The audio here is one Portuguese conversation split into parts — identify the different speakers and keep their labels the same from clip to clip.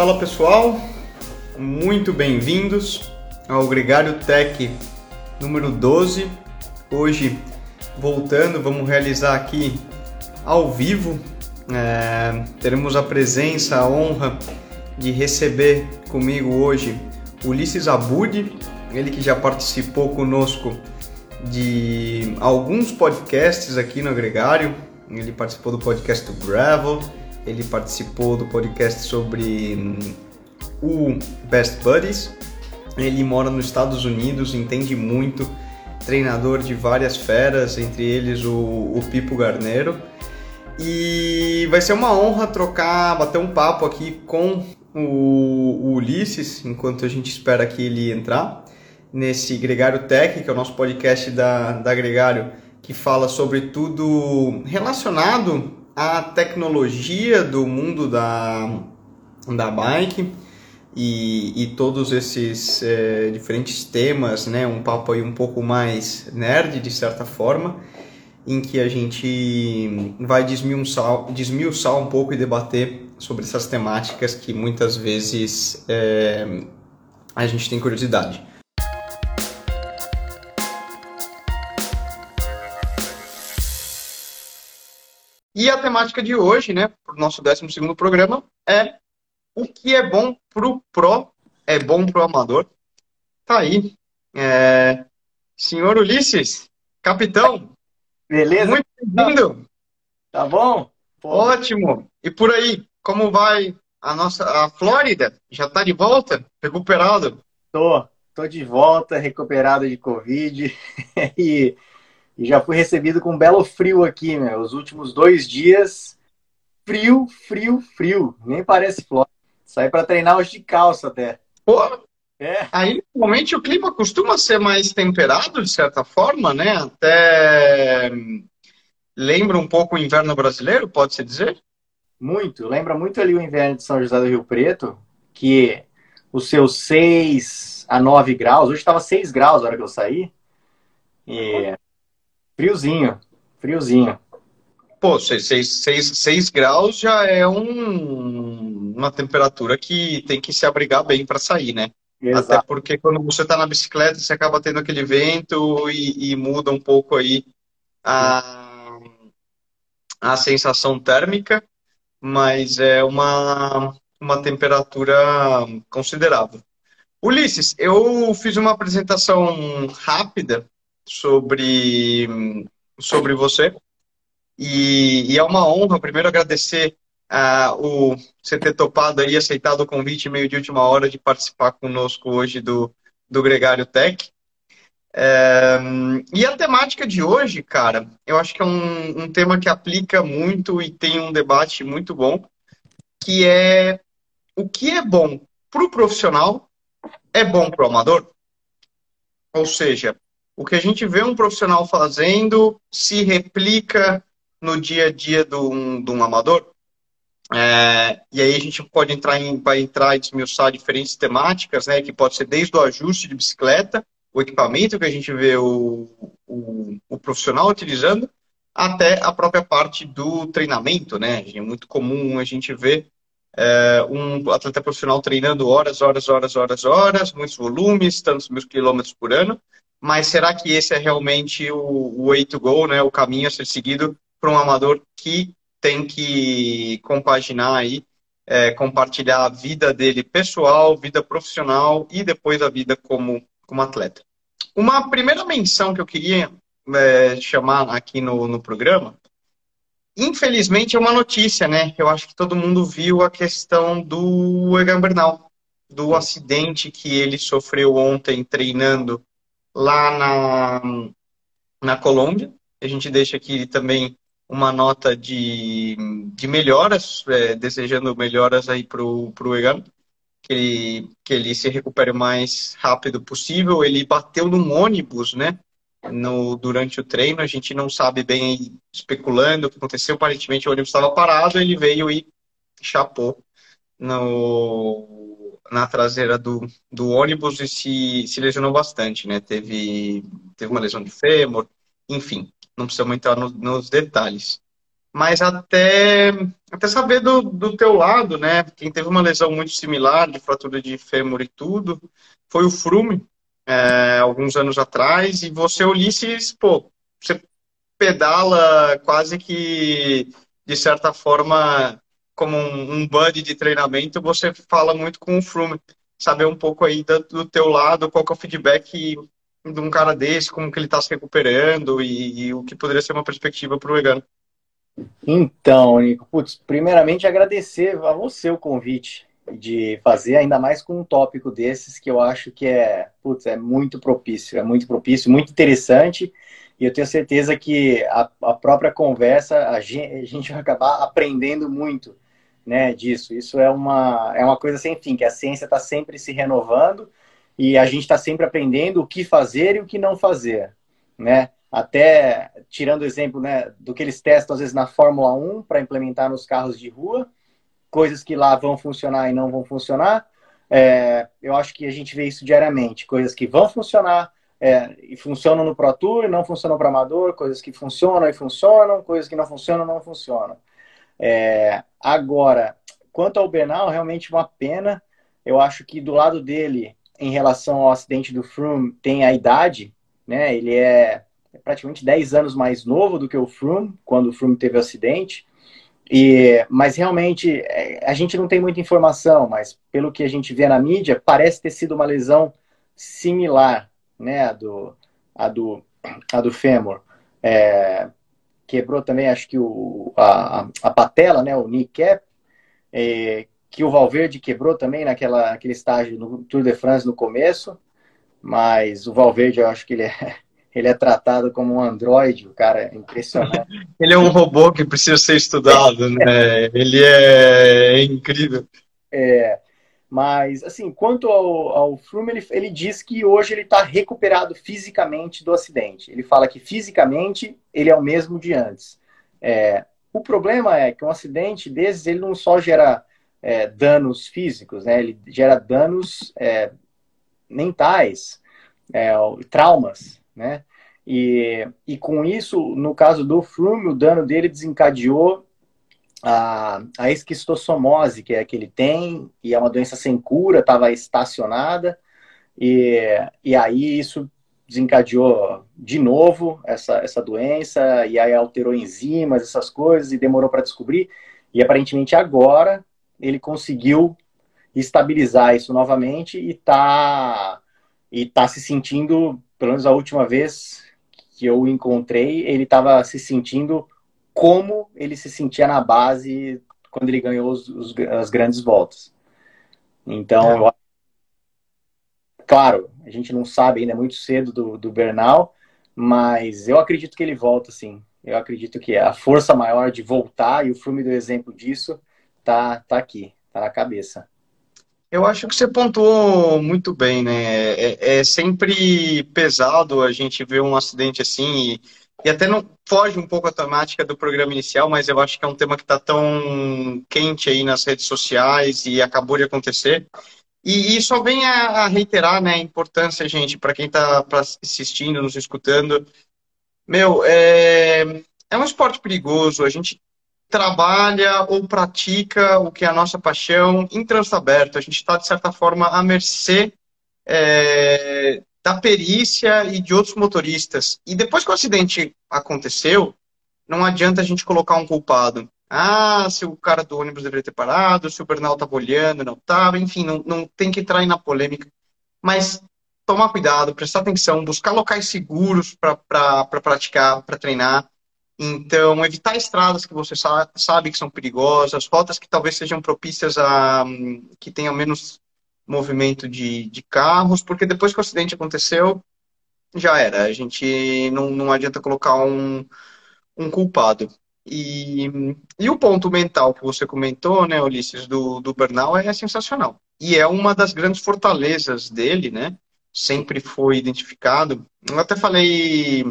Speaker 1: Fala pessoal, muito bem-vindos ao Gregário Tech número 12. Hoje, voltando, vamos realizar aqui ao vivo. É, teremos a presença, a honra de receber comigo hoje Ulisses Abud, ele que já participou conosco de alguns podcasts aqui no Gregário. Ele participou do podcast do Gravel, ele participou do podcast sobre hum, o Best Buddies. Ele mora nos Estados Unidos, entende muito, treinador de várias feras, entre eles o, o Pipo Garneiro. E vai ser uma honra trocar, bater um papo aqui com o, o Ulisses, enquanto a gente espera que ele entrar nesse Gregário Tech, que é o nosso podcast da, da Gregário, que fala sobre tudo relacionado à tecnologia do mundo da, da bike e, e todos esses é, diferentes temas, né? Um papo aí um pouco mais nerd, de certa forma, em que a gente vai desmiuçar, desmiuçar um pouco e debater sobre essas temáticas que muitas vezes é, a gente tem curiosidade. E a temática de hoje, né, para o nosso 12 programa, é o que é bom para o pro é bom para o amador. Tá aí. É... Senhor Ulisses, capitão.
Speaker 2: Beleza?
Speaker 1: Muito bem-vindo.
Speaker 2: Tá bom?
Speaker 1: Pô. Ótimo. E por aí, como vai a nossa a Flórida? Já está de volta? Recuperado?
Speaker 2: Tô, tô de volta, recuperado de Covid e e já fui recebido com um belo frio aqui, né? Os últimos dois dias, frio, frio, frio. Nem parece Flórida. Saí para treinar hoje de calça até.
Speaker 1: Pô, é. Aí, normalmente, o clima costuma ser mais temperado, de certa forma, né? Até lembra um pouco o inverno brasileiro, pode-se dizer?
Speaker 2: Muito. Lembra muito ali o inverno de São José do Rio Preto, que os seus 6 a 9 graus, hoje estava 6 graus na hora que eu saí. E Friozinho, friozinho.
Speaker 1: Pô, 6 graus já é um, uma temperatura que tem que se abrigar bem para sair, né? Exato. Até porque quando você está na bicicleta, você acaba tendo aquele vento e, e muda um pouco aí a, a sensação térmica, mas é uma, uma temperatura considerável. Ulisses, eu fiz uma apresentação rápida sobre, sobre você. E, e é uma honra, primeiro, agradecer uh, o, você ter topado aí, aceitado o convite meio de última hora de participar conosco hoje do, do Gregário Tech. É, e a temática de hoje, cara, eu acho que é um, um tema que aplica muito e tem um debate muito bom, que é o que é bom para o profissional é bom para o amador? Ou seja, o que a gente vê um profissional fazendo se replica no dia a dia de um, de um amador. É, e aí a gente pode entrar em, vai entrar e desmiuçar diferentes temáticas, né? Que pode ser desde o ajuste de bicicleta, o equipamento que a gente vê o, o, o profissional utilizando, até a própria parte do treinamento, né? É muito comum a gente ver é, um atleta profissional treinando horas, horas, horas, horas, horas, muitos volumes, tantos mil quilômetros por ano, mas será que esse é realmente o, way to go, né? O caminho a ser seguido para um amador que tem que compaginar aí, é, compartilhar a vida dele pessoal, vida profissional e depois a vida como, como atleta. Uma primeira menção que eu queria é, chamar aqui no, no programa, infelizmente é uma notícia, né? Eu acho que todo mundo viu a questão do Egan Bernal, do acidente que ele sofreu ontem treinando lá na, na Colômbia. A gente deixa aqui também uma nota de, de melhoras, é, desejando melhoras aí para o Egan, que ele, que ele se recupere o mais rápido possível. Ele bateu num ônibus, né? No, durante o treino, a gente não sabe bem, especulando o que aconteceu. Aparentemente, o ônibus estava parado, ele veio e chapou no, na traseira do, do ônibus e se, se lesionou bastante, né? Teve, teve uma lesão de fêmur, enfim, não precisamos entrar no, nos detalhes. mas até, até saber do, do teu lado, né? Quem teve uma lesão muito similar, de fratura de fêmur e tudo, foi o Frume, é, alguns anos atrás, e você, Ulisses, pô, você pedala quase que, de certa forma, como um, um buddy de treinamento, você fala muito com o Frume. Saber um pouco aí do, do teu lado, qual é o feedback de um cara desse, como que ele está se recuperando e, e, o que poderia ser uma perspectiva para o vegano.
Speaker 2: Então, Nico, putz, primeiramente agradecer a você o convite de fazer, ainda mais com um tópico desses que eu acho que é, putz, é muito propício, é muito propício, muito interessante, e eu tenho certeza que a, a própria conversa, a gente, a gente vai acabar aprendendo muito né, disso. Isso é uma, é uma coisa sem fim, que a ciência está sempre se renovando e a gente está sempre aprendendo o que fazer e o que não fazer, né? Até tirando o exemplo né, do que eles testam às vezes na Fórmula 1 para implementar nos carros de rua, coisas que lá vão funcionar e não vão funcionar. É, eu acho que a gente vê isso diariamente, coisas que vão funcionar é, e funcionam no Pro Tour, não funcionam para amador, coisas que funcionam e funcionam, coisas que não funcionam não funcionam. É, agora, quanto ao Bernal, realmente uma pena. Eu acho que do lado dele, em relação ao acidente do Froome, tem a idade, né? Ele é praticamente 10 anos mais novo do que o Froome, quando o Froome teve o acidente. E, mas realmente é, a gente não tem muita informação, mas pelo que a gente vê na mídia, parece ter sido uma lesão similar, né, a do, a do, a do fêmur. É, quebrou também, acho que o, a, a patela, né, o kneecap, é, que o Valverde quebrou também naquela, naquele estágio no Tour de France no começo, mas o Valverde eu acho que ele é ele é tratado como um androide, o cara é impressionante.
Speaker 1: ele é um robô que precisa ser estudado, né? Ele é incrível.
Speaker 2: É, mas, assim, quanto ao, ao Froome, ele, ele diz que hoje ele está recuperado fisicamente do acidente. Ele fala que fisicamente ele é o mesmo de antes. É, o problema é que um acidente desses, ele não só gera é, danos físicos, né? Ele gera danos é, mentais, é, traumas né? E, e com isso, no caso do Flume, o dano dele desencadeou a, a esquistossomose, que é que ele tem, e é uma doença sem cura, estava estacionada, e, e aí isso desencadeou de novo essa, essa doença, e aí alterou enzimas, essas coisas, e demorou para descobrir, e aparentemente agora ele conseguiu estabilizar isso novamente e está e tá se sentindo pelo menos a última vez que eu encontrei, ele estava se sentindo como ele se sentia na base quando ele ganhou os, os, as grandes voltas. Então, é. claro, a gente não sabe ainda é muito cedo do, do Bernal, mas eu acredito que ele volta, sim. Eu acredito que a força maior de voltar, e o filme do exemplo disso, tá, tá aqui, tá na cabeça.
Speaker 1: Eu acho que você pontuou muito bem, né? É, é sempre pesado a gente ver um acidente assim e, e, até não foge um pouco a temática do programa inicial, mas eu acho que é um tema que está tão quente aí nas redes sociais e acabou de acontecer. E, e só vem a, a, reiterar né, a importância, gente, para quem está assistindo, nos escutando. Meu, é, é um esporte perigoso, a gente trabalha ou pratica o que é a nossa paixão em trânsito aberto. A gente está, de certa forma, à mercê é, da perícia e de outros motoristas. E depois que o acidente aconteceu, não adianta a gente colocar um culpado. Ah, se o cara do ônibus deveria ter parado, se o Bernal estava olhando, não estava, enfim, não, não tem que entrar na polêmica. Mas tomar cuidado, prestar atenção, buscar locais seguros para pra praticar, para treinar. Então, evitar estradas que você sabe que são perigosas, rotas que talvez sejam propícias a que tenham menos movimento de, de carros, porque depois que o acidente aconteceu, já era. A gente não, não adianta colocar um, um culpado. E, e o ponto mental que você comentou, né, Ulisses, do, do Bernal é sensacional. E é uma das grandes fortalezas dele, né? Sempre foi identificado. Eu até falei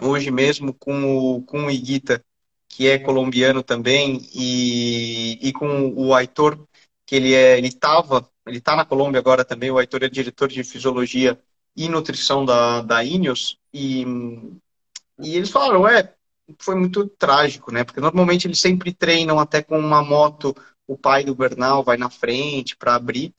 Speaker 1: hoje mesmo com o, com o Iguita, que é colombiano também, e, e com o Aitor, que ele é, estava, ele está na Colômbia agora também, o Aitor é diretor de fisiologia e nutrição da, da Ineos, e, e eles falaram, é, foi muito trágico, né? Porque normalmente eles sempre treinam até com uma moto, o pai do Bernal vai na frente para abrir.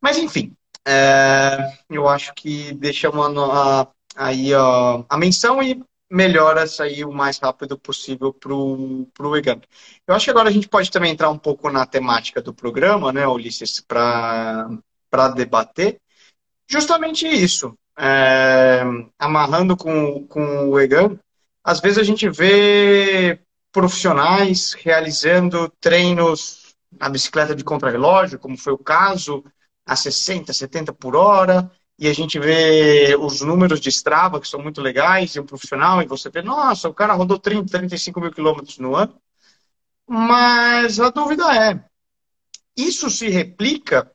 Speaker 1: Mas enfim, é, eu acho que deixamos a, aí a, a menção e melhora sair o mais rápido possível para o Egan. Eu acho que agora a gente pode também entrar um pouco na temática do programa, né, Ulisses, para debater. Justamente isso. É, amarrando com, com o Egan, às vezes a gente vê profissionais realizando treinos na bicicleta de contrarrelógio, como foi o caso, a 60, 70 por hora, e a gente vê os números de Strava, que são muito legais, e um profissional, e você vê, nossa, o cara rodou 30, 35 mil quilômetros no ano. Mas a dúvida é, isso se replica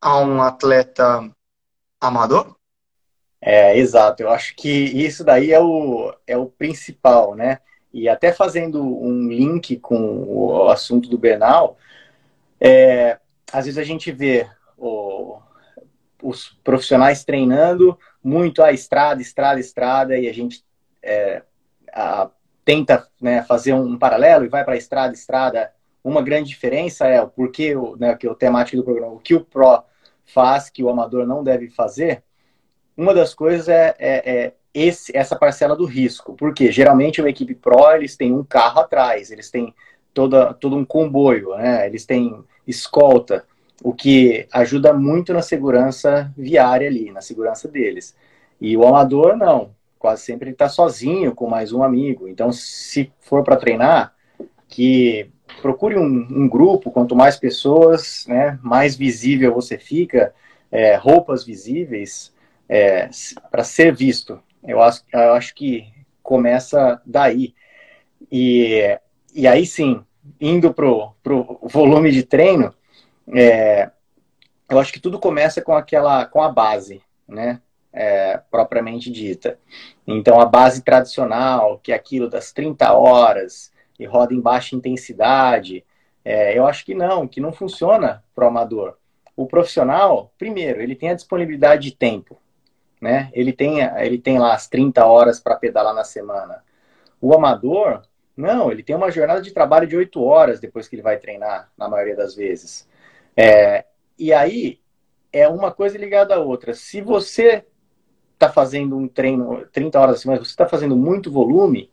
Speaker 1: a um atleta amador?
Speaker 2: É, exato. Eu acho que isso daí é o, é o principal, né? E até fazendo um link com o assunto do Bernal, é, às vezes a gente vê o, os profissionais treinando muito a estrada, estrada, estrada, e a gente é, a, tenta né, fazer um paralelo e vai para estrada, estrada. Uma grande diferença é o porquê, né, que é o temático do programa, o que o Pro faz que o amador não deve fazer. Uma das coisas é, é, é esse, essa parcela do risco, porque geralmente uma equipe Pro eles têm um carro atrás, eles têm toda, todo um comboio, né, eles têm escolta, o que ajuda muito na segurança viária ali, na segurança deles. E o amador, não. Quase sempre ele está sozinho com mais um amigo. Então, se for para treinar, que procure um, um, grupo, quanto mais pessoas, né, mais visível você fica, é, roupas visíveis, é, para ser visto. Eu acho, eu acho que começa daí. E, e aí sim, indo pro, pro volume de treino, é, eu acho que tudo começa com aquela, com a base, né? É, propriamente dita. Então, a base tradicional, que é aquilo das 30 horas e roda em baixa intensidade, é, eu acho que não, que não funciona para o amador. O profissional, primeiro, ele tem a disponibilidade de tempo, né? Ele tem, ele tem lá as 30 horas para pedalar na semana. O amador, não, ele tem uma jornada de trabalho de 8 horas depois que ele vai treinar, na maioria das vezes. É, e aí é uma coisa ligada à outra. Se você está fazendo um treino 30 horas assim, mas você está fazendo muito volume,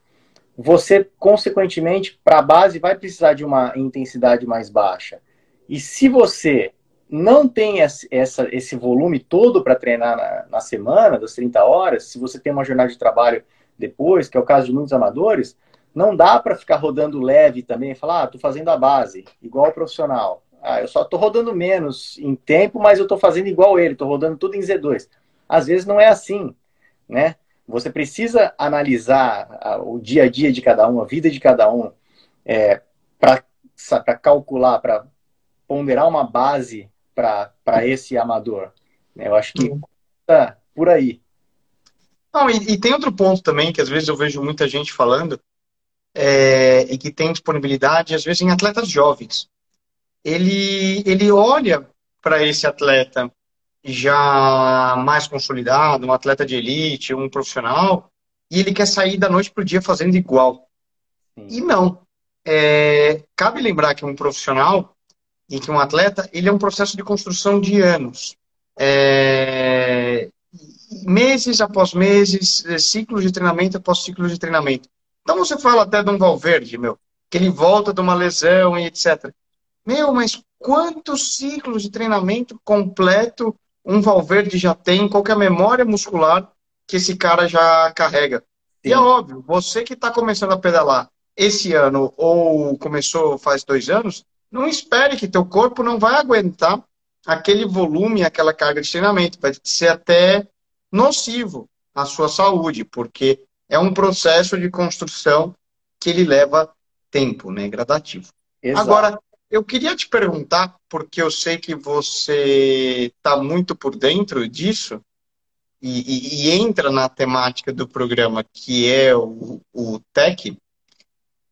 Speaker 2: você, consequentemente, para a base vai precisar de uma intensidade mais baixa. E se você não tem essa, esse volume todo para treinar na, na, semana, das 30 horas, se você tem uma jornada de trabalho depois, que é o caso de muitos amadores, não dá para ficar rodando leve também falar, ah, estou fazendo a base, igual o profissional. Ah, eu só estou rodando menos em tempo, mas eu estou fazendo igual ele, estou rodando tudo em Z2. Às vezes não é assim, né? Você precisa analisar o dia a dia de cada um, a vida de cada um, é, para calcular, para ponderar uma base para esse amador. Eu acho que tá por aí.
Speaker 1: Não, e, e, tem outro ponto também que às vezes eu vejo muita gente falando é, e que tem disponibilidade, às vezes, em atletas jovens ele, ele olha para esse atleta já mais consolidado, um atleta de elite, um profissional, e ele quer sair da noite para o dia fazendo igual. Sim. E não. É, cabe lembrar que um profissional e que um atleta, ele é um processo de construção de anos. É, meses após meses, é, ciclos de treinamento após ciclos de treinamento. Então você fala até de um Valverde, meu, que ele volta de uma lesão e etc. Meu, mas quantos ciclos de treinamento completo um Valverde já tem? Qual é a memória muscular que esse cara já carrega? Sim. E é óbvio, você que está começando a pedalar esse ano ou começou faz dois anos, não espere que teu corpo não vai aguentar aquele volume, aquela carga de treinamento. Vai ser até nocivo à sua saúde, porque é um processo de construção que ele leva tempo, né? Gradativo. Exato. Agora, eu queria te perguntar, porque eu sei que você está muito por dentro disso e, e, e, entra na temática do programa, que é o, o Tech.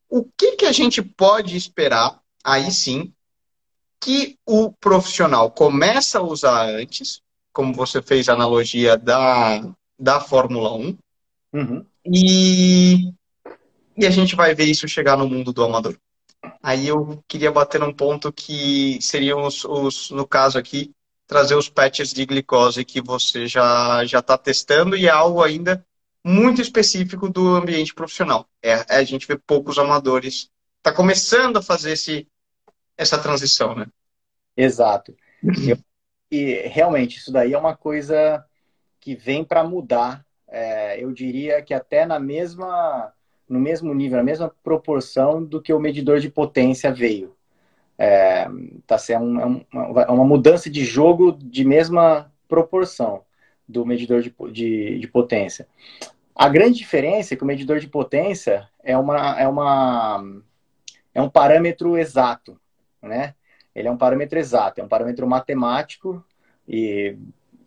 Speaker 1: O que, que a gente pode esperar, aí sim, que o profissional começa a usar antes, como você fez a analogia da, da Fórmula 1, uhum. e e a gente vai ver isso chegar no mundo do amador. Aí eu queria bater num ponto que seriam os, os no caso aqui, trazer os patches de glicose que você já já está testando e é algo ainda muito específico do ambiente profissional. É, é a gente vê poucos amadores. Está começando a fazer esse, essa transição, né?
Speaker 2: Exato. Eu, e realmente, isso daí é uma coisa que vem para mudar. É, eu diria que até na mesma, no mesmo nível, na mesma proporção do que o medidor de potência veio. É, tá sendo é uma, é uma mudança de jogo de mesma proporção do medidor de, de, de, potência. A grande diferença é que o medidor de potência é, uma, é, uma, é um parâmetro exato, né? Ele é um parâmetro exato, é um parâmetro matemático e,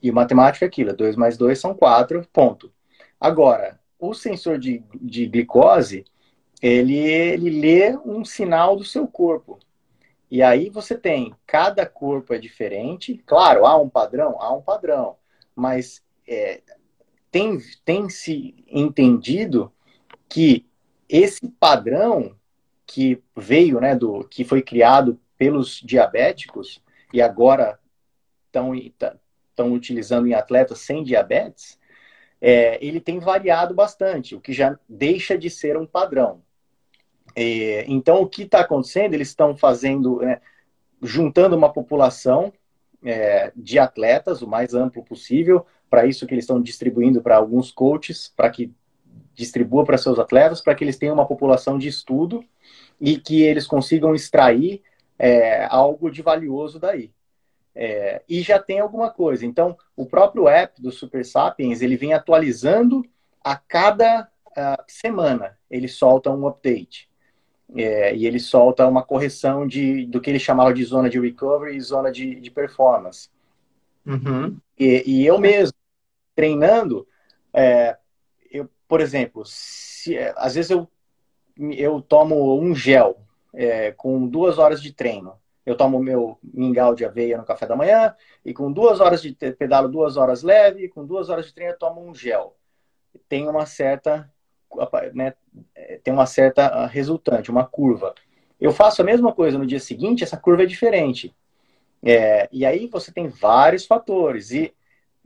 Speaker 2: e matemático é aquilo, 2 mais 2 são 4, ponto. Agora, o sensor de, de glicose, ele, ele lê um sinal do seu corpo. E aí você tem, cada corpo é diferente, claro, há um padrão, há um padrão, mas é, tem, tem se entendido que esse padrão que veio, né, do que foi criado pelos diabéticos e agora estão utilizando em atletas sem diabetes, é, ele tem variado bastante, o que já deixa de ser um padrão. É, então, o que está acontecendo? Eles estão fazendo, né, juntando uma população é, de atletas o mais amplo possível, para isso que eles estão distribuindo para alguns coaches, para que distribua para seus atletas, para que eles tenham uma população de estudo e que eles consigam extrair é, algo de valioso daí. É, e já tem alguma coisa. Então, o próprio app do Super Sapiens, ele vem atualizando a cada uh, semana. Ele solta um update. É, e ele solta uma correção de, do que ele chamava de zona de recovery e zona de, de performance. Uhum. E, e, eu mesmo, treinando, é, eu, por exemplo, se, às vezes eu, eu tomo um gel é, com duas horas de treino. Eu tomo meu mingau de aveia no café da manhã e com duas horas de pedalo, duas horas leve, com duas horas de treino eu tomo um gel. Tem uma certa, né, tem uma certa resultante, uma curva. Eu faço a mesma coisa no dia seguinte, essa curva é diferente. É, e aí você tem vários fatores e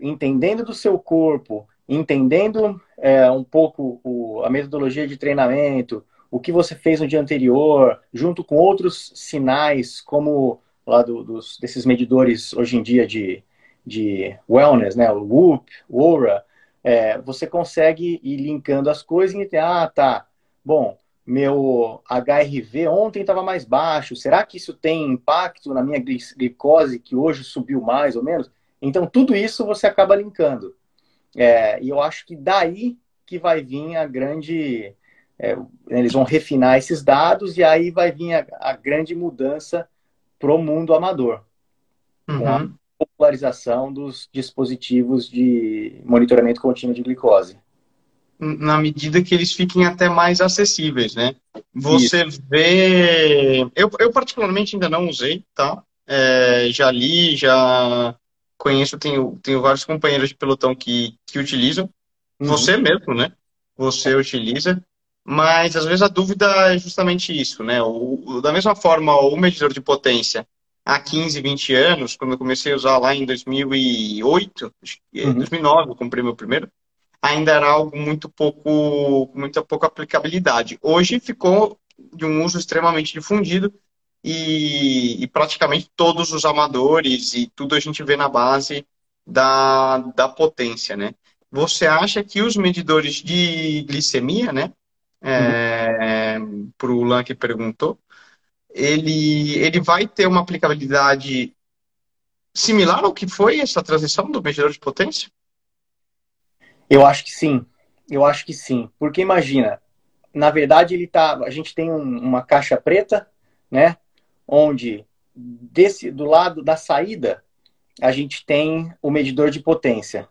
Speaker 2: entendendo do seu corpo, entendendo é, um pouco o, a metodologia de treinamento, o que você fez no dia anterior, junto com outros sinais, como lá do, dos, desses medidores hoje em dia de, de wellness, né, o Whoop, o Oura, é, você consegue ir linkando as coisas e entender, ah, tá, bom, meu HRV ontem estava mais baixo, será que isso tem impacto na minha glicose que hoje subiu mais ou menos? Então, tudo isso você acaba linkando. É, e eu acho que daí que vai vir a grande. É, eles vão refinar esses dados e aí vai vir a, a grande mudança para o mundo amador. Uhum. Com a uhum. popularização dos dispositivos de monitoramento contínuo de glicose.
Speaker 1: Na medida que eles fiquem até mais acessíveis, né? Você Isso. vê. Eu, eu, particularmente, ainda não usei, tá? É, já li, já conheço, tenho, tenho vários companheiros de pelotão que, que utilizam. Uhum. Você mesmo, né? Você utiliza. Mas às vezes a dúvida é justamente isso, né? O, da mesma forma, o medidor de potência há 15, 20 anos, quando eu comecei a usar lá em 2008, uhum. 2009 eu comprei meu primeiro, ainda era algo muito pouco, muita pouca aplicabilidade. Hoje ficou de um uso extremamente difundido e, e, praticamente todos os amadores e tudo a gente vê na base da, da potência, né? Você acha que os medidores de glicemia, né? É. Para o Lan que perguntou, ele, ele vai ter uma aplicabilidade similar ao que foi essa transição do medidor de potência?
Speaker 2: Eu acho que sim. Eu acho que sim. Porque imagina, na verdade ele tá, a gente tem um, uma caixa preta, né? onde desse do lado da saída a gente tem o medidor de potência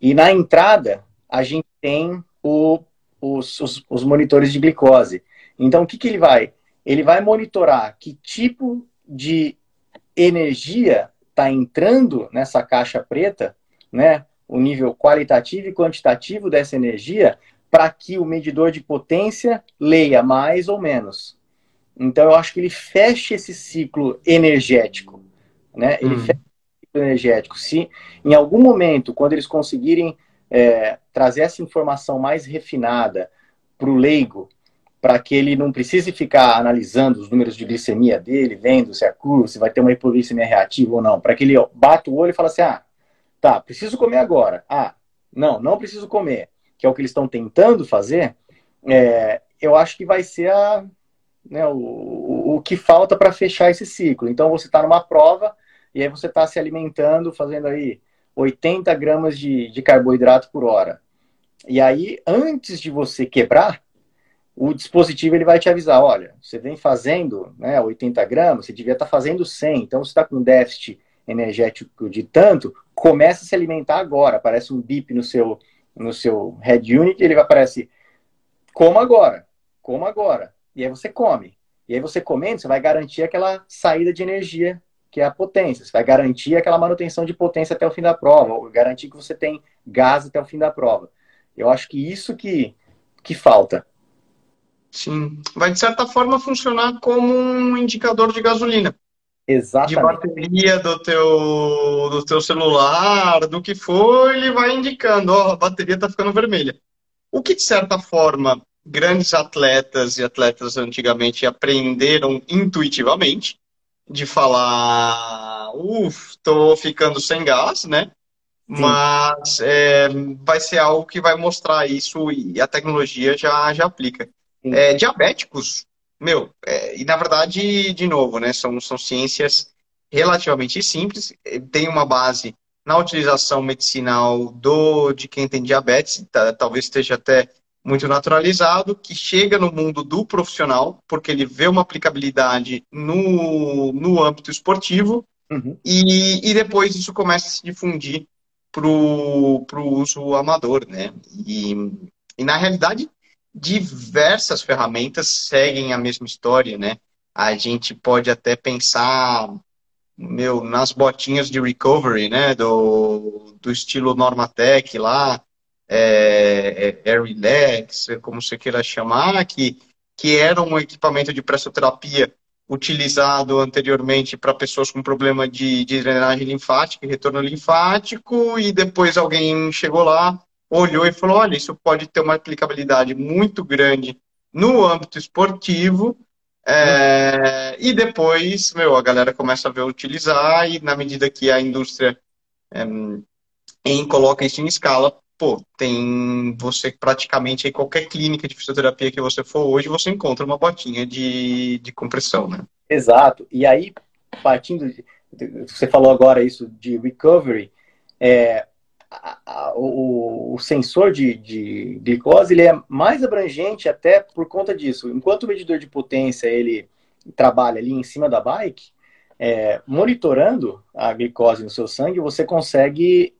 Speaker 2: e na entrada a gente tem o, os, os, os, monitores de glicose. Então o que, que ele vai? Ele vai monitorar que tipo de energia está entrando nessa caixa preta, né? O nível qualitativo e quantitativo dessa energia para que o medidor de potência leia mais ou menos. Então eu acho que ele fecha esse ciclo energético, né? Ele uhum. fecha esse ciclo energético. Se em algum momento, quando eles conseguirem é, trazer essa informação mais refinada para o leigo, para que ele não precise ficar analisando os números de glicemia dele, vendo se é curva, se vai ter uma hipoglicemia reativa ou não, para que ele bata o olho e fale assim, ah, tá, preciso comer agora. Ah, não, não preciso comer, que é o que eles estão tentando fazer, é, eu acho que vai ser a, né, o, o, o que falta para fechar esse ciclo. Então você está numa prova e aí você está se alimentando, fazendo aí 80 gramas de, de carboidrato por hora. E aí, antes de você quebrar, o dispositivo ele vai te avisar, olha, você vem fazendo né, 80 gramas, você devia estar tá fazendo 100, então você está com déficit energético de tanto, começa a se alimentar agora. Aparece um bip no seu, no seu head unit, ele vai aparecer, coma agora, coma agora. E aí você come. E aí você comendo, você vai garantir aquela saída de energia, que é a potência. Você vai garantir aquela manutenção de potência até o fim da prova, ou garantir que você tem gás até o fim da prova. Eu acho que isso que, que falta.
Speaker 1: Sim. Vai, de certa forma, funcionar como um indicador de gasolina.
Speaker 2: Exatamente.
Speaker 1: De bateria do teu, do teu celular, do que for, ele vai indicando, ó, a bateria está ficando vermelha. O que, de certa forma, grandes atletas e atletas antigamente aprenderam intuitivamente, de falar, uff, tô ficando sem gás, né? Sim. Mas é, vai ser algo que vai mostrar isso e a tecnologia já, já aplica. É, diabéticos, meu, é, e na verdade, de novo, né, são, são ciências relativamente simples, é, tem uma base na utilização medicinal do de quem tem diabetes, tá, talvez esteja até muito naturalizado, que chega no mundo do profissional, porque ele vê uma aplicabilidade no, no âmbito esportivo, uhum. e, e depois isso começa a se difundir para o uso amador, né? E, e na realidade diversas ferramentas seguem a mesma história, né? A gente pode até pensar, meu, nas botinhas de recovery, né? Do, do estilo Normatec lá, é, é, Air Relax, como você queira chamar, que, que era um equipamento de pressoterapia utilizado anteriormente para pessoas com problema de, de drenagem linfática e retorno linfático, e depois alguém chegou lá, olhou e falou: olha, isso pode ter uma aplicabilidade muito grande no âmbito esportivo. É, e depois, meu, a galera começa a ver utilizar, e na medida que a indústria é, em, coloca isso em escala, pô, tem você praticamente em qualquer clínica de fisioterapia que você for hoje, você encontra uma botinha de, de compressão, né?
Speaker 2: Exato. E aí, partindo, de, você falou agora isso de recovery, é, a, o, o, sensor de, de glicose ele é mais abrangente até por conta disso. Enquanto o medidor de potência ele trabalha ali em cima da bike, é, monitorando a glicose no seu sangue, você consegue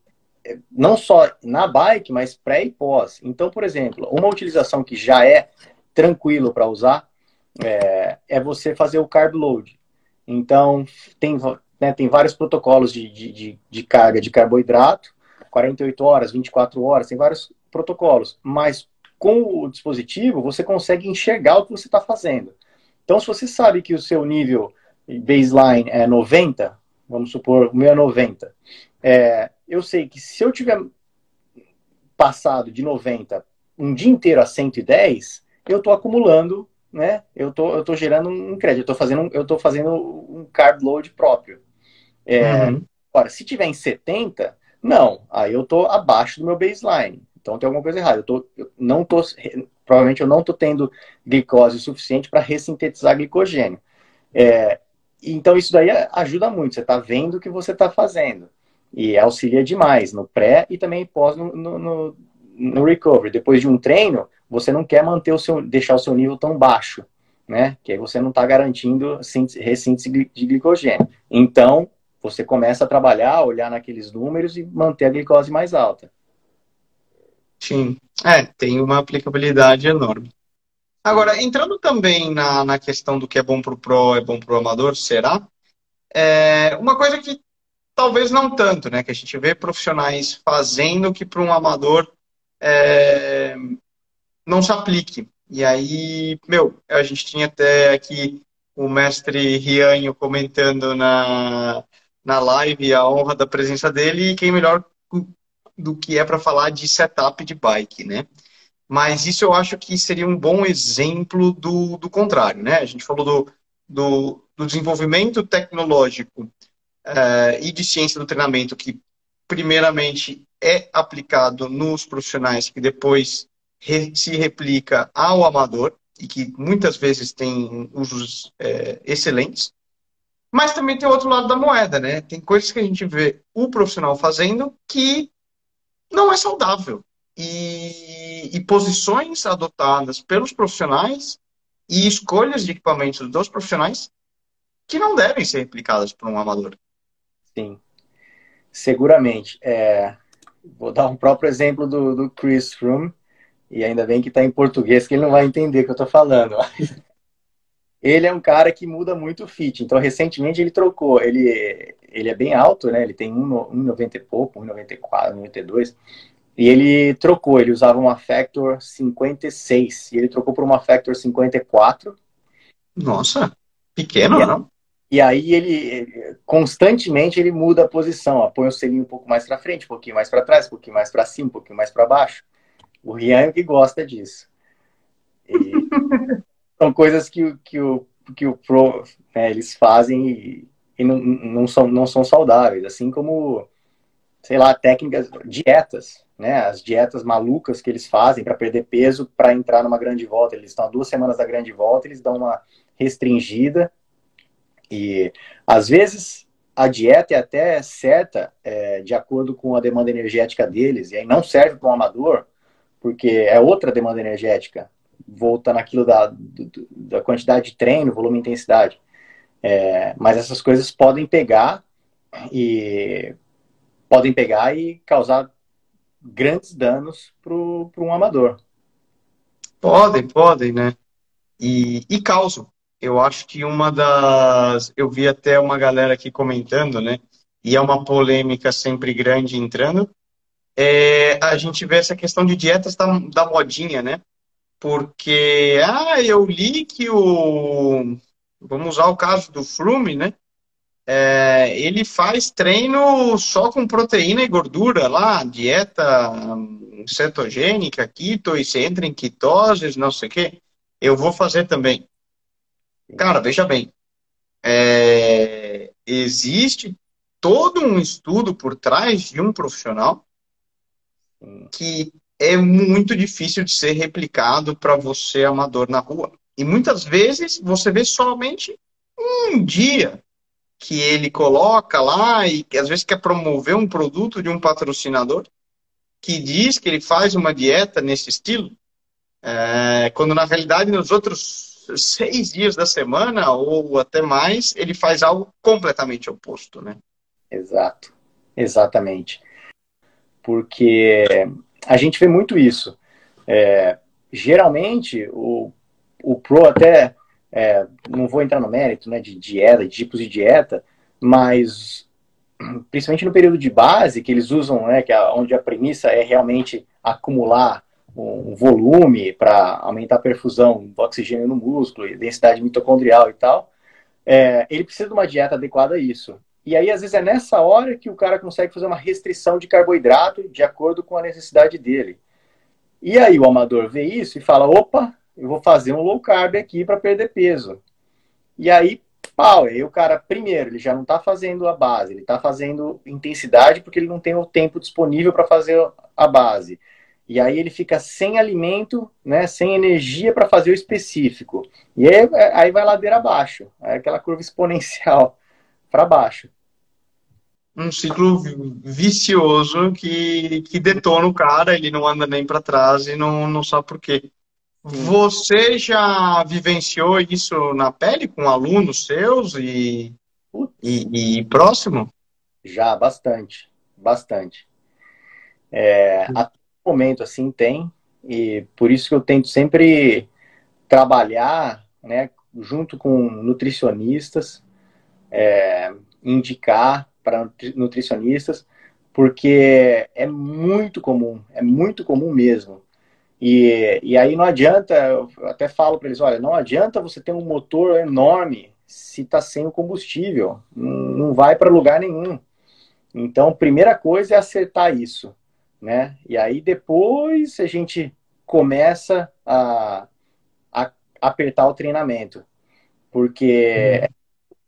Speaker 2: não só na bike, mas pré e pós. Então, por exemplo, uma utilização que já é tranquilo para usar é, é, você fazer o carb load. Então, tem, né, tem vários protocolos de, de, de, carga de carboidrato 48 horas, 24 horas, tem vários protocolos. Mas com o dispositivo, você consegue enxergar o que você está fazendo. Então, se você sabe que o seu nível baseline é 90, vamos supor, o meu é 90, é, eu sei que se eu tiver passado de 90 um dia inteiro a 110, eu estou acumulando, né? Eu tô, eu tô gerando um crédito, eu tô fazendo, eu tô fazendo um carb load próprio. É, uhum. Agora, se tiver em 70, não, aí eu tô abaixo do meu baseline. Então tem alguma coisa errada. Eu, tô, eu não tô, provavelmente eu não estou tendo glicose suficiente para ressintetizar glicogênio. É, então isso daí ajuda muito. Você está vendo o que você está fazendo e auxilia demais no pré e também pós no, no, no, no, recovery. Depois de um treino, você não quer manter o seu, deixar o seu nível tão baixo, né? Que aí você não está garantindo ressíntese de glicogênio. Então você começa a trabalhar, olhar naqueles números e manter a glicose mais alta.
Speaker 1: Sim, é, tem uma aplicabilidade enorme. Agora, entrando também na, na questão do que é bom para o pro, é bom para o amador, será? É, uma coisa que talvez não tanto, né? Que a gente vê profissionais fazendo que para um amador é, não se aplique. E aí, meu, a gente tinha até aqui o mestre Rianho comentando na, na live a honra da presença dele, e quem melhor do que é para falar de setup de bike, né? Mas isso eu acho que seria um bom exemplo do, do contrário, né? A gente falou do, do, do desenvolvimento tecnológico uh, e de ciência do treinamento, que primeiramente é aplicado nos profissionais, que depois re, se replica ao amador, e que muitas vezes tem usos é, excelentes. Mas também tem outro lado da moeda, né? Tem coisas que a gente vê o profissional fazendo que não é saudável. E, e posições adotadas pelos profissionais e escolhas de equipamentos dos profissionais que não devem ser replicadas por um amador.
Speaker 2: Sim, seguramente. É, vou dar um próprio exemplo do, do Chris Froome, e ainda bem que está em português, que ele não vai entender o que eu estou falando. ele é um cara que muda muito o fit. Então, recentemente ele trocou. Ele, ele é bem alto, né? Ele tem 1,90 e pouco, 1,94, 1,92. E ele trocou. Ele usava uma Factor 56. E ele trocou por uma Factor 54.
Speaker 1: Nossa, pequeno,
Speaker 2: e,
Speaker 1: não?
Speaker 2: E aí ele constantemente ele muda a posição, ó, põe o selinho um pouco mais para frente, um pouquinho mais para trás, um pouquinho mais para cima, um pouquinho mais para baixo. O Rian é que gosta disso. E são coisas que, que, o, que o Pro né, eles fazem e, e não, não, são, não são saudáveis. Assim como, sei lá, técnicas, dietas, né? As dietas malucas que eles fazem para perder peso para entrar numa grande volta. Eles estão há duas semanas da grande volta, eles dão uma restringida. E às vezes a dieta é até certa é, de acordo com a demanda energética deles, e aí não serve para um amador, porque é outra demanda energética volta naquilo da, da quantidade de treino, volume e intensidade. É, mas essas coisas podem pegar e podem pegar e causar grandes danos para um amador.
Speaker 1: Podem, podem, né? E, e causam. Eu acho que uma das. Eu vi até uma galera aqui comentando, né? E é uma polêmica sempre grande entrando. É, a gente vê essa questão de dietas da, da modinha, né? porque ah, eu li que o vamos usar o caso do Flume, né? É, ele faz treino só com proteína e gordura lá, dieta cetogênica, keto, e você entra em ketoses, não sei o quê. Eu vou fazer também. Cara, veja bem, é, existe todo um estudo por trás de um profissional que é muito difícil de ser replicado para você amador na rua. E muitas vezes você vê somente um dia que ele coloca lá e às vezes quer promover um produto de um patrocinador que diz que ele faz uma dieta nesse estilo, é, quando na realidade nos outros seis dias da semana ou até mais ele faz algo completamente oposto, né?
Speaker 2: Exato, exatamente, porque a gente vê muito isso. É, geralmente, o, o Pro até, é, não vou entrar no mérito né, de dieta, de tipos de dieta, mas principalmente no período de base, que eles usam, né, que é onde a premissa é realmente acumular um volume para aumentar a perfusão do oxigênio no músculo, densidade mitocondrial e tal, é, ele precisa de uma dieta adequada a isso. E aí, às vezes, é nessa hora que o cara consegue fazer uma restrição de carboidrato de acordo com a necessidade dele. E aí o amador vê isso e fala: opa, eu vou fazer um low carb aqui para perder peso. E aí, pau, aí o cara, primeiro, ele já não está fazendo a base, ele está fazendo intensidade porque ele não tem o tempo disponível para fazer a base. E aí ele fica sem alimento, né, sem energia para fazer o específico. E aí, aí vai ladeira abaixo, é aquela curva exponencial para baixo.
Speaker 1: Um ciclo vicioso que, que detona o cara, ele não anda nem para trás e não, não sabe por quê. Você já vivenciou isso na pele com alunos seus e, e, e, próximo?
Speaker 2: Já, bastante, bastante. É, a momento assim tem, e por isso que eu tento sempre trabalhar né, junto com nutricionistas, é, indicar para nutricionistas, porque é muito comum, é muito comum mesmo. E, e aí não adianta, eu até falo para eles, olha, não adianta você ter um motor enorme se está sem o combustível, não vai para lugar nenhum. Então, primeira coisa é acertar isso, né? E aí depois a gente começa a, a apertar o treinamento, porque uhum.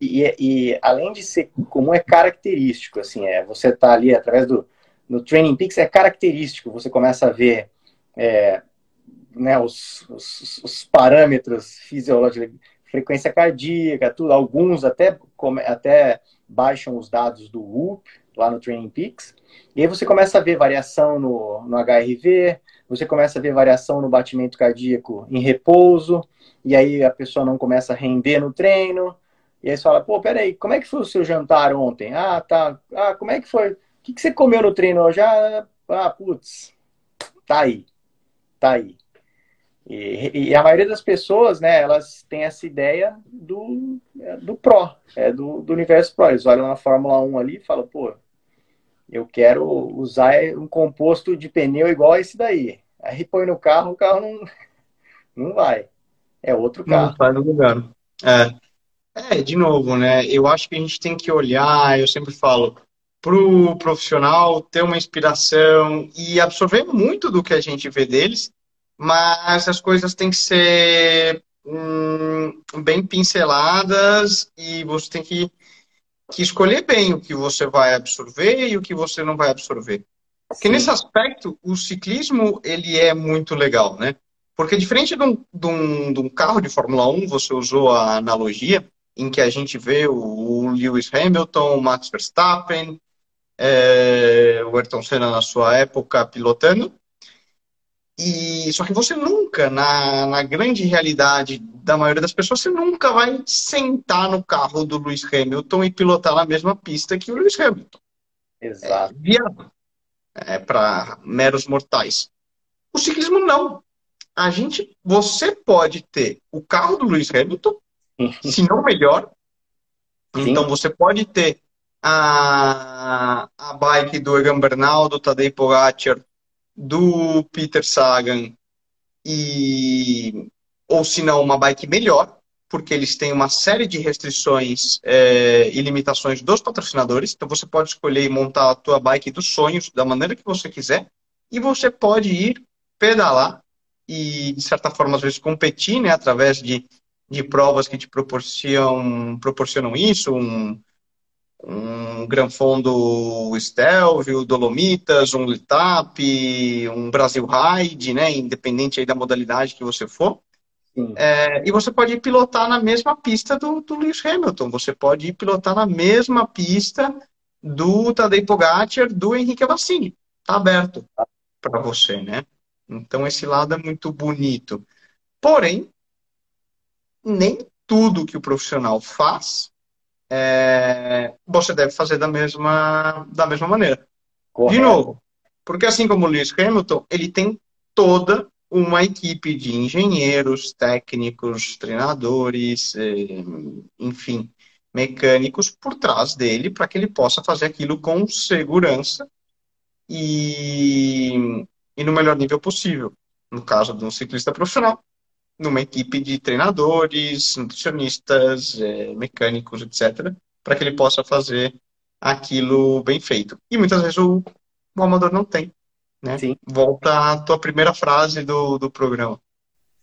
Speaker 2: e, e, além de ser como é característico, assim, é você tá ali através do no Training Peaks é característico, você começa a ver é, né, os, os, os, parâmetros fisiológicos, frequência cardíaca, tudo, alguns até, até baixam os dados do WHOOP lá no Training Peaks, e aí você começa a ver variação no, no HRV, você começa a ver variação no batimento cardíaco em repouso, e aí a pessoa não começa a render no treino, e aí você fala, pô, peraí, como é que foi o seu jantar ontem? Ah, tá, ah, como é que foi? O que, que você comeu no treino hoje? Ah, ah putz, tá aí, tá aí. E, e, a maioria das pessoas, né, elas têm essa ideia do, é, do Pro, é, do, do universo Pro. Eles olham na Fórmula 1 ali e falam, pô, eu quero usar um composto de pneu igual a esse daí. Aí põe no carro, o carro não, não vai. É outro carro.
Speaker 1: Não vai no lugar. É. é, de novo, né? Eu acho que a gente tem que olhar, eu sempre falo, para o profissional ter uma inspiração e absorver muito do que a gente vê deles, mas as coisas têm que ser hum, bem pinceladas e você tem que que escolher bem o que você vai absorver e o que você não vai absorver. Porque Sim. nesse aspecto, o ciclismo ele é muito legal, né? Porque diferente de um, de, um, de um, carro de Fórmula 1, você usou a analogia, em que a gente vê o Lewis Hamilton, o Max Verstappen, é, o Ayrton Senna na sua época pilotando, e só que você nunca, na, na grande realidade da maioria das pessoas, você nunca vai sentar no carro do Lewis Hamilton e pilotar na mesma pista que o Lewis Hamilton.
Speaker 2: Exato.
Speaker 1: É viável. É para meros mortais. O ciclismo não. A gente, você pode ter o carro do Lewis Hamilton, se não melhor. Sim. Então você pode ter a, a bike do Egan Bernal, do Tadej Pogacar, do Peter Sagan e ou se não uma bike melhor, porque eles têm uma série de restrições é, e limitações dos patrocinadores. Então você pode escolher e montar a tua bike dos sonhos da maneira que você quiser e você pode ir pedalar e de certa forma às vezes competir, né, através de, de provas que te proporcionam proporcionam isso, um, um Granfondo Stelvio, Dolomitas, um Litap, um Brasil Ride, né, independente aí da modalidade que você for. É, e você pode ir pilotar na mesma pista do, do Lewis Hamilton, você pode ir pilotar na mesma pista do Tadej Pogacar, do Henrique Avancini. Está aberto para você, né? Então esse lado é muito bonito. Porém, nem tudo que o profissional faz é, você deve fazer da mesma, da mesma maneira. Correto. De novo, porque assim como o Lewis Hamilton, ele tem toda uma equipe de engenheiros, técnicos, treinadores, é, enfim, mecânicos por trás dele para que ele possa fazer aquilo com segurança e, e no melhor nível possível. No caso de um ciclista profissional, numa equipe de treinadores, nutricionistas, é, mecânicos, etc., para que ele possa fazer aquilo bem feito. E muitas vezes o, o amador não tem. Né? Sim. Volta à tua primeira frase do, do programa.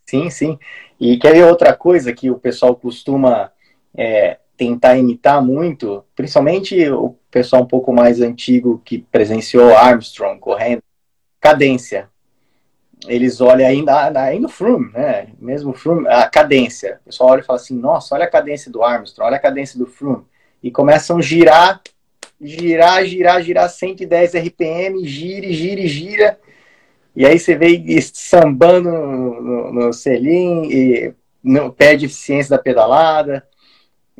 Speaker 2: Sim, sim. E quer ver outra coisa que o pessoal costuma é, tentar imitar muito, principalmente o pessoal um pouco mais antigo que presenciou Armstrong correndo, cadência eles olham ainda, ainda o Froome, né? Mesmo o Froome, a cadência. O pessoal olha e fala assim, nossa, olha a cadência do Armstrong, olha a cadência do Froome. E começam a girar, girar, girar, girar 110 RPM, gira, gira, gira. E aí você vê sambando no, no, no selim e não perde eficiência da pedalada.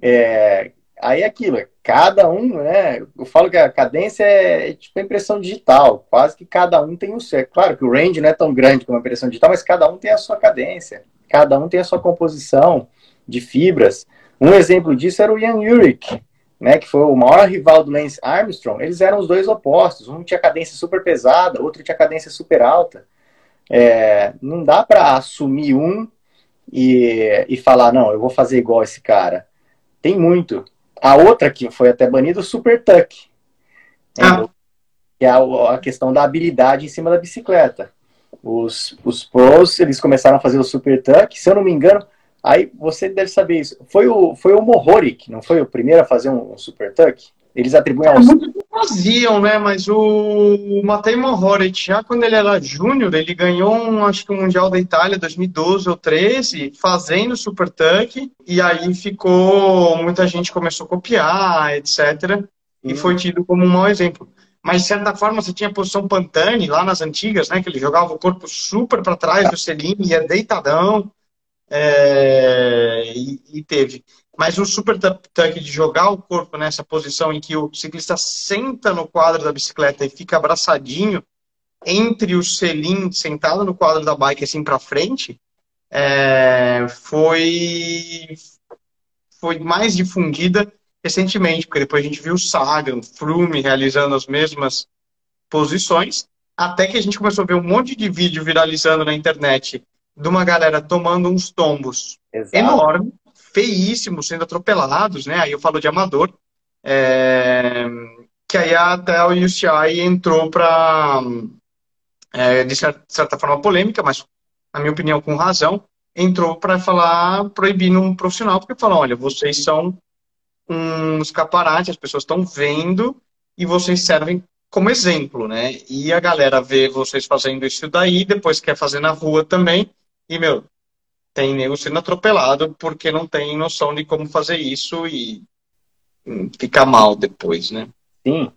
Speaker 2: É, aí é aquilo, cada um, né? Eu falo que a cadência é, é tipo impressão digital, quase que cada um tem o seu. É claro que o range não é tão grande como a impressão digital, mas cada um tem a sua cadência, cada um tem a sua composição de fibras. Um exemplo disso era o Ian Urich, né, que foi o maior rival do Lance Armstrong. Eles eram os dois opostos, um tinha cadência super pesada, outro tinha cadência super alta. é, não dá para assumir um e, e falar, não, eu vou fazer igual esse cara. Tem muito. A outra que foi até banida, o Super Tuck. Ah. Que é a, a questão da habilidade em cima da bicicleta. Os, os pros, eles começaram a fazer o Super Tuck, se eu não me engano, aí você deve saber isso. Foi o, foi o Mohori, que não foi o primeiro a fazer um, um Super Tuck? Eles atribuem
Speaker 1: ao. É, muitos faziam, né? Mas o Matei Mohoric, já quando ele era júnior, ele ganhou um, acho que o um Mundial da Itália 2012 ou 13, fazendo Super Tuck, e aí ficou. Muita gente começou a copiar, etc. E hum. foi tido como um mau exemplo. Mas, de certa forma, você tinha a posição Pantani lá nas antigas, né? Que ele jogava o corpo super para trás do selim, ia deitadão. É, e, e, teve. Mas o super tuck de jogar o corpo nessa posição em que o ciclista senta no quadro da bicicleta e fica abraçadinho entre o selim sentado no quadro da bike assim para frente, é, foi foi mais difundida recentemente, porque depois a gente viu o Sagan, Froome realizando as mesmas posições, até que a gente começou a ver um monte de vídeo viralizando na internet de uma galera tomando uns tombos Exato. enormes feíssimos sendo atropelados, né? Aí eu falo de amador, é... que aí até o UCI entrou para, é, de certa forma polêmica, mas na minha opinião com razão, entrou para falar proibindo um profissional, porque falou, olha, vocês são um escaparate, as pessoas estão vendo e vocês servem como exemplo, né? E a galera vê vocês fazendo isso daí, depois quer fazer na rua também, e, meu, tem nego sendo atropelado porque não tem noção de como fazer isso e hum, fica mal depois, né?
Speaker 2: Sim.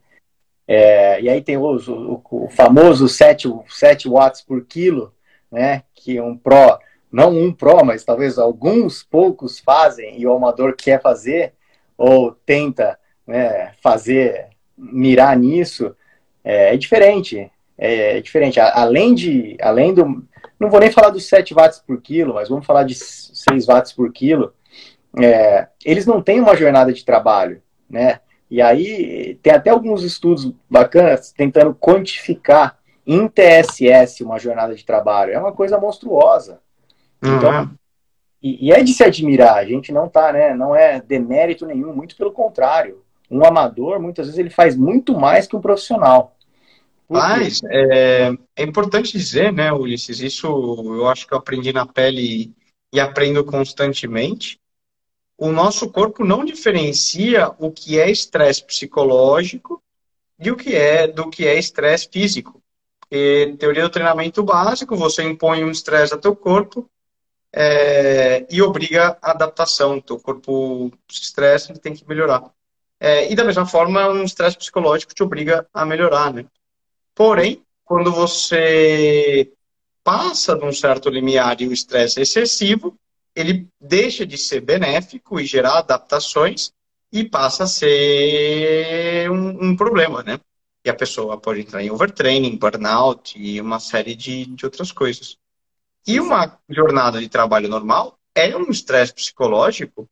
Speaker 2: É, e aí tem o, o, o, famoso 7, 7 watts por quilo, né? Que um Pro, não um Pro, mas talvez alguns poucos fazem e o amador quer fazer ou tenta né, fazer, mirar nisso, é, é diferente. É, é diferente. Além, de, além do, não vou nem falar dos 7 watts por quilo, mas vamos falar de 6 watts por quilo. É, eles não têm uma jornada de trabalho, né? E aí tem até alguns estudos bacanas tentando quantificar em TSS uma jornada de trabalho. É uma coisa monstruosa. Uhum. Então, e, e, é de se admirar. A gente não tá, né? Não é demérito nenhum, muito pelo contrário. Um amador, muitas vezes, ele faz muito mais que um profissional.
Speaker 1: Mas é, é, importante dizer, né, Ulisses, isso eu acho que eu aprendi na pele e aprendo constantemente. O nosso corpo não diferencia o que é estresse psicológico e o que é do que é estresse físico. Porque, teoria do treinamento básico, você impõe um estresse ao teu corpo é, e obriga a adaptação. Teu corpo se estressa, ele tem que melhorar. É, e da mesma forma, um estresse psicológico te obriga a melhorar, né? Porém, quando você passa de um certo limiar e o estresse é excessivo, ele deixa de ser benéfico e gerar adaptações e passa a ser um, um problema, né? E a pessoa pode entrar em overtraining, burnout e uma série de, de outras coisas. E uma jornada de trabalho normal é um estresse psicológico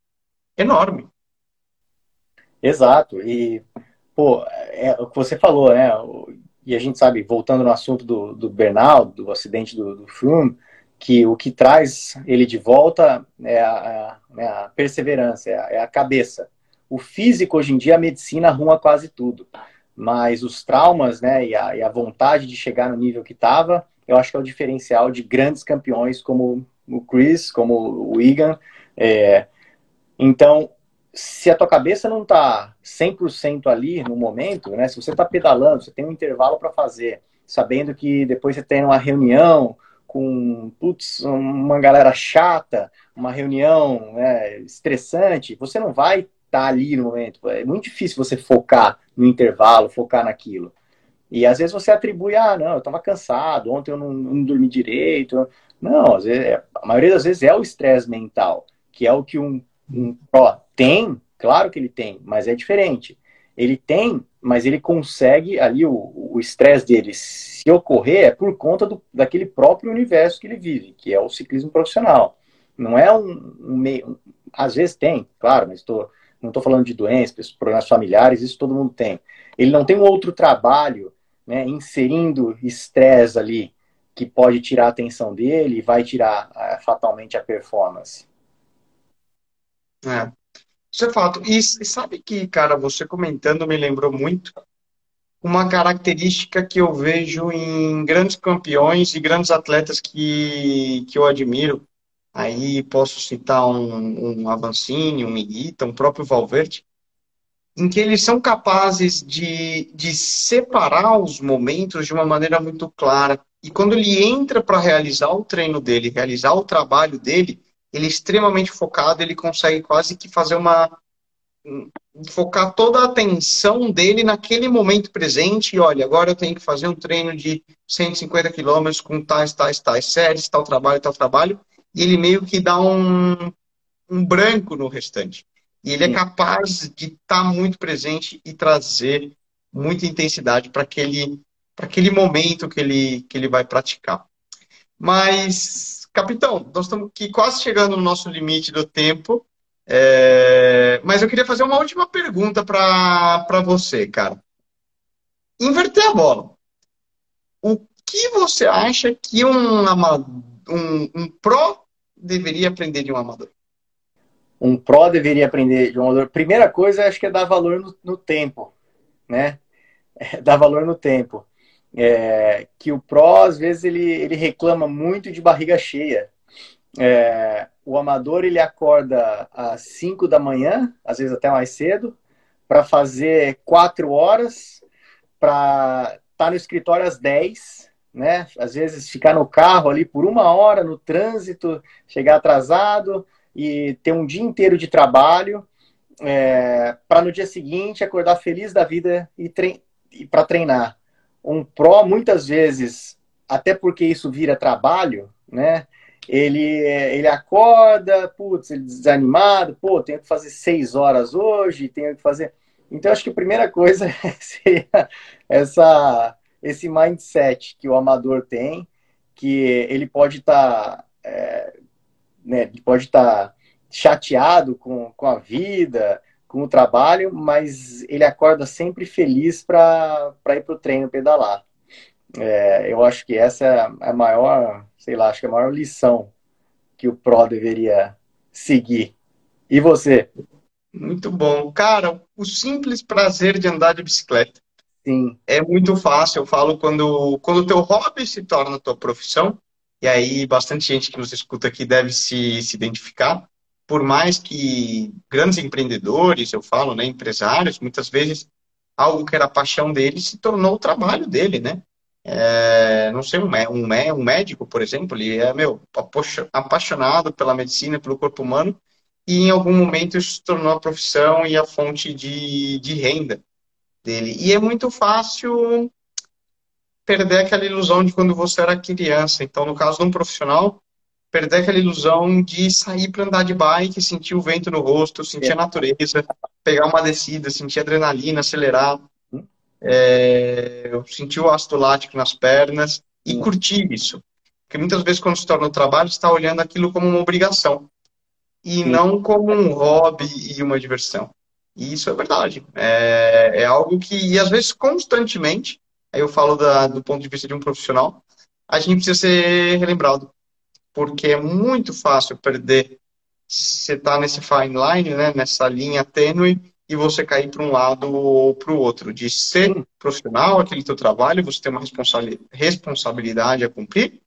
Speaker 1: enorme.
Speaker 2: Exato. E, pô, é o que você falou, né? E a gente sabe, voltando no assunto do, do Bernal, do acidente do, do Froome, que o que traz ele de volta é a, a, é a perseverança, é a, é a, cabeça. O físico, hoje em dia, a medicina arruma quase tudo. Mas os traumas né, e, a, e a vontade de chegar no nível que estava, eu acho que é o diferencial de grandes campeões como o Chris, como o Egan. É, então, se a tua cabeça não está 100% ali no momento, né? Se você está pedalando, você tem um intervalo para fazer, sabendo que depois você tem uma reunião com putz, uma galera chata, uma reunião né, estressante, você não vai estar tá ali no momento. É muito difícil você focar no intervalo, focar naquilo. E às vezes você atribui, ah, não, eu estava cansado, ontem eu não, não, dormi direito. Não, vezes, a maioria das vezes é o estresse mental, que é o que um ó, tem, claro que ele tem, mas é diferente. Ele tem, mas ele consegue ali o estresse dele, se ocorrer, é por conta do, daquele próprio universo que ele vive, que é o ciclismo profissional. Não é um, um meio. Às vezes tem, claro, mas tô, não estou falando de doenças, problemas familiares, isso todo mundo tem. Ele não tem um outro trabalho, né, inserindo estresse ali. que pode tirar a atenção dele e vai tirar uh, fatalmente a performance.
Speaker 1: É, isso é fato. E, sabe que, cara, você comentando me lembrou muito uma característica que eu vejo em grandes campeões e grandes atletas que, que eu admiro. Aí posso citar um, um Avancini, um Miguita, um próprio Valverde, em que eles são capazes de, de separar os momentos de uma maneira muito clara. E quando ele entra para realizar o treino dele, realizar o trabalho dele, ele é extremamente focado, ele consegue quase que fazer uma. focar toda a atenção dele naquele momento presente. E olha, agora eu tenho que fazer um treino de 150 quilômetros com tais, tais, tais séries, tal trabalho, tal trabalho. E ele meio que dá um, um branco no restante. E ele é capaz de estar tá muito presente e trazer muita intensidade para aquele, aquele momento que ele, que ele vai praticar. Mas, capitão, nós estamos aqui quase chegando no nosso limite do tempo. É... Mas eu queria fazer uma última pergunta para você, cara. Inverter a bola. O que você acha que um, um, um pró deveria aprender de um amador?
Speaker 2: um pró deveria aprender de um amador? Primeira coisa, acho que é dar valor no, no tempo, né? É, dar valor no tempo. É, que o pró, às vezes, ele, ele reclama muito de barriga cheia. É, o amador, ele acorda às 5 da manhã, às vezes até mais cedo, para fazer 4 horas, para estar tá no escritório às 10, né? Às vezes ficar no carro ali por uma hora, no trânsito, chegar atrasado, e ter um dia inteiro de trabalho é, para no dia seguinte acordar feliz da vida e, tre e para treinar. Um pró, muitas vezes, até porque isso vira trabalho, né? Ele, ele acorda, putz, ele desanimado, pô, tenho que fazer seis horas hoje, tenho que fazer. Então, acho que a primeira coisa seria essa, esse mindset que o amador tem, que ele pode estar tá, é, né, pode estar tá chateado com, com a vida, com o trabalho, mas ele acorda sempre feliz para ir para o treino pedalar. É, eu acho que essa é a maior, sei lá, acho que é a maior lição que o Pro deveria seguir. E você?
Speaker 1: Muito bom. Cara, o simples prazer de andar de bicicleta.
Speaker 2: Sim.
Speaker 1: É muito fácil. Eu falo quando, quando o teu hobby se torna tua profissão, e aí bastante gente que nos escuta aqui deve se, se identificar. Por mais que grandes empreendedores, eu falo, né, empresários, muitas vezes algo que era a paixão dele se tornou o trabalho dele, né? É, não sei, um, um, um médico, por exemplo, ele é, meu, apaixonado pela medicina, pelo corpo humano, e em algum momento isso se tornou a profissão e a fonte de, de renda dele. E é muito fácil perder aquela ilusão de quando você era criança. Então, no caso de um profissional, perder aquela ilusão de sair para andar de bike, sentir o vento no rosto, sentir a natureza, pegar uma descida, sentir adrenalina, acelerar, é, sentir o ácido lático nas pernas e curtir isso. Porque muitas vezes, quando se torna um trabalho, você está olhando aquilo como uma obrigação e Sim. não como um hobby e uma diversão. E isso é verdade. É, é algo que, e às vezes, constantemente, aí eu falo da, do ponto de vista de um profissional, a gente precisa ser relembrado. Porque é muito fácil perder. Você está nesse fine line, né, nessa linha tênue, e você cair para um lado ou para o outro. De ser profissional, aquele teu trabalho, você tem uma responsabilidade a cumprir,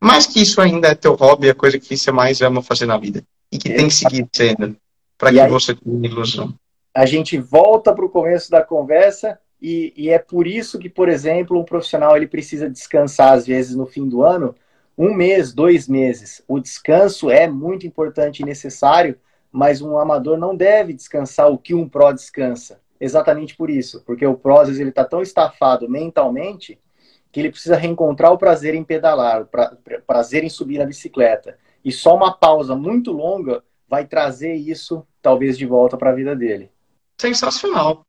Speaker 1: mas que isso ainda é teu hobby, a coisa que você mais ama fazer na vida. E que tem que seguir sendo, para que aí, você tenha ilusão.
Speaker 2: A gente volta para o começo da conversa e, e, é por isso que, por exemplo, um profissional ele precisa descansar às vezes no fim do ano, um mês, dois meses. O descanso é muito importante e necessário, mas um amador não deve descansar o que um pró descansa. Exatamente por isso, porque o pró às vezes ele está tão estafado mentalmente que ele precisa reencontrar o prazer em pedalar, o pra, prazer em subir na bicicleta. E só uma pausa muito longa vai trazer isso talvez de volta para a vida dele.
Speaker 1: Sensacional.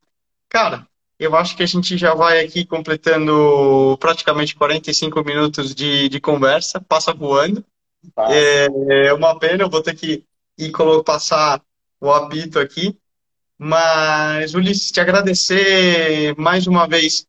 Speaker 1: Cara, eu acho que a gente já vai aqui completando praticamente 45 minutos de, de conversa, passa voando. É, é uma pena, eu vou ter que ir passar o apito aqui. Mas, Ulisses, te agradecer mais uma vez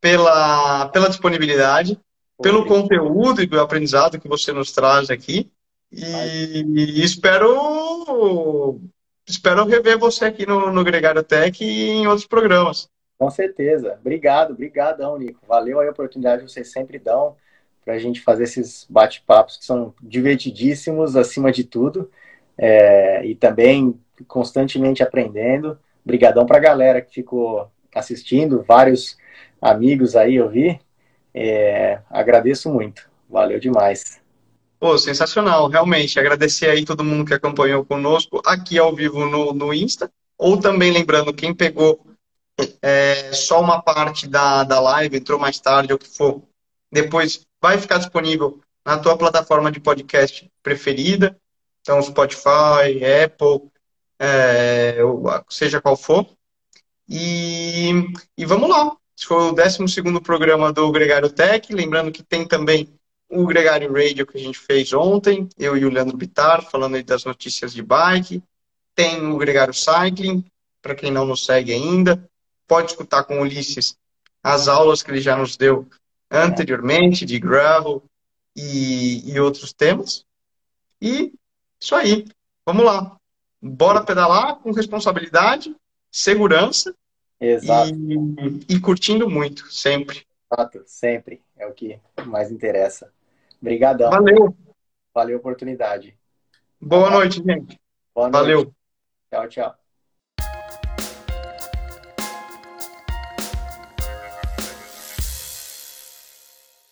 Speaker 1: pela, pela disponibilidade. pelo conteúdo e do aprendizado que você nos traz aqui. E, e espero espero rever você aqui no, no Gregário Tech e em outros programas.
Speaker 2: Com certeza. Obrigado, obrigadão, Nico. Valeu a oportunidade que vocês sempre dão para a gente fazer esses bate-papos que são divertidíssimos, acima de tudo, é, e também constantemente aprendendo. Obrigadão para a galera que ficou assistindo, vários amigos aí eu vi. É, agradeço muito. Valeu demais.
Speaker 1: Pô, sensacional, realmente. Agradecer aí todo mundo que acompanhou conosco aqui ao vivo no, no Insta. Ou também lembrando, quem pegou é, só uma parte da, da live, entrou mais tarde, ou que for, depois vai ficar disponível na tua plataforma de podcast preferida. Então, Spotify, Apple, é, seja qual for. E, e vamos lá. Esse foi o 12 programa do Gregário Tech. Lembrando que tem também o Gregário Radio que a gente fez ontem, eu e o Leandro Bitar, falando aí das notícias de bike. Tem o Gregário Cycling, para quem não nos segue ainda. Pode escutar com o Ulisses as aulas que ele já nos deu anteriormente, de gravel e, e outros temas. E isso aí. Vamos lá. Bora pedalar com responsabilidade, segurança
Speaker 2: Exato.
Speaker 1: E, e curtindo muito, sempre.
Speaker 2: Exato, sempre. É o que mais interessa. Obrigadão.
Speaker 1: Valeu.
Speaker 2: Valeu a oportunidade.
Speaker 1: Boa noite, gente.
Speaker 2: Boa
Speaker 1: noite. Valeu.
Speaker 2: Tchau, tchau.